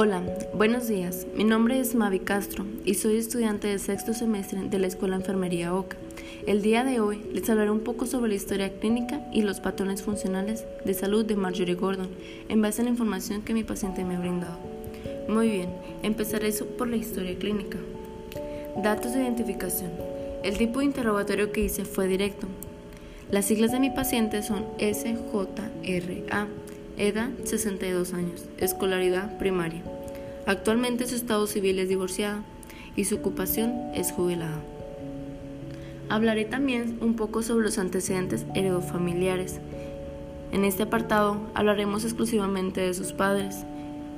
Hola, buenos días. Mi nombre es Mavi Castro y soy estudiante del sexto semestre de la Escuela Enfermería OCA. El día de hoy les hablaré un poco sobre la historia clínica y los patrones funcionales de salud de Marjorie Gordon en base a la información que mi paciente me ha brindado. Muy bien, empezaré por la historia clínica. Datos de identificación. El tipo de interrogatorio que hice fue directo. Las siglas de mi paciente son SJRA Edad 62 años. Escolaridad primaria. Actualmente su estado civil es divorciada y su ocupación es jubilada. Hablaré también un poco sobre los antecedentes heredofamiliares. En este apartado hablaremos exclusivamente de sus padres.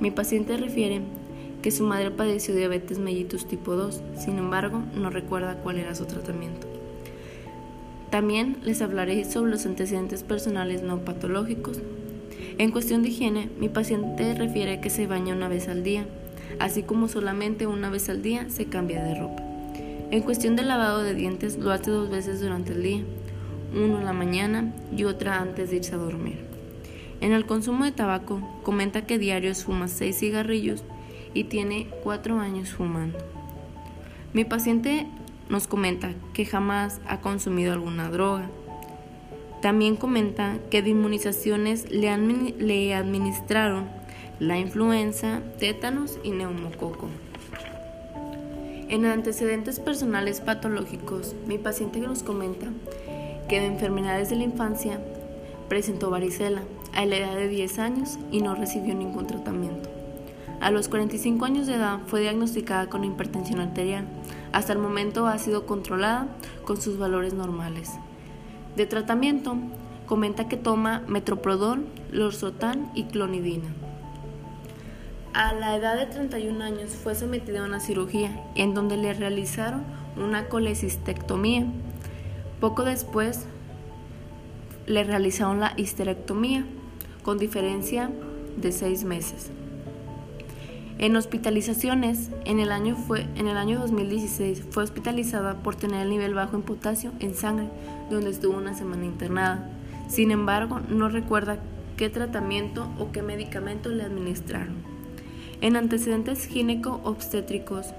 Mi paciente refiere que su madre padeció diabetes mellitus tipo 2, sin embargo no recuerda cuál era su tratamiento. También les hablaré sobre los antecedentes personales no patológicos, en cuestión de higiene, mi paciente refiere que se baña una vez al día, así como solamente una vez al día se cambia de ropa. En cuestión del lavado de dientes, lo hace dos veces durante el día, uno en la mañana y otra antes de irse a dormir. En el consumo de tabaco, comenta que diario fuma seis cigarrillos y tiene cuatro años fumando. Mi paciente nos comenta que jamás ha consumido alguna droga, también comenta que de inmunizaciones le, le administraron la influenza, tétanos y neumococo. En antecedentes personales patológicos, mi paciente nos comenta que de enfermedades de la infancia presentó varicela a la edad de 10 años y no recibió ningún tratamiento. A los 45 años de edad fue diagnosticada con hipertensión arterial. Hasta el momento ha sido controlada con sus valores normales. De tratamiento, comenta que toma metroprodol, lorsotán y clonidina. A la edad de 31 años fue sometida a una cirugía en donde le realizaron una colecistectomía. Poco después le realizaron la histerectomía con diferencia de seis meses. En hospitalizaciones, en el, año fue, en el año 2016 fue hospitalizada por tener el nivel bajo en potasio en sangre, donde estuvo una semana internada. Sin embargo, no recuerda qué tratamiento o qué medicamento le administraron. En antecedentes gineco-obstétricos,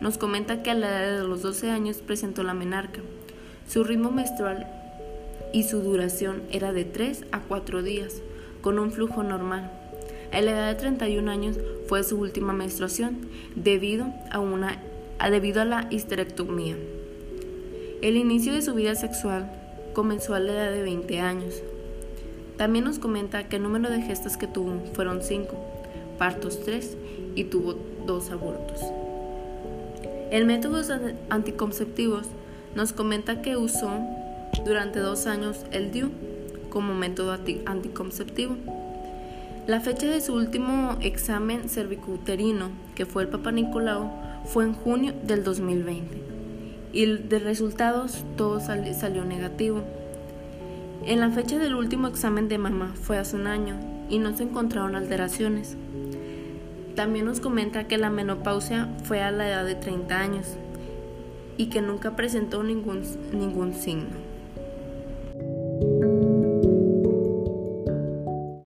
nos comenta que a la edad de los 12 años presentó la menarca. Su ritmo menstrual y su duración era de 3 a 4 días, con un flujo normal. A la edad de 31 años fue su última menstruación debido a, una, debido a la histerectomía. El inicio de su vida sexual comenzó a la edad de 20 años. También nos comenta que el número de gestas que tuvo fueron 5, partos 3 y tuvo 2 abortos. En métodos anticonceptivos nos comenta que usó durante dos años el DIU como método anticonceptivo. La fecha de su último examen cervicuterino, que fue el Papa Nicolau, fue en junio del 2020 y de resultados todo salió negativo. En la fecha del último examen de mamá fue hace un año y no se encontraron alteraciones. También nos comenta que la menopausia fue a la edad de 30 años y que nunca presentó ningún, ningún signo.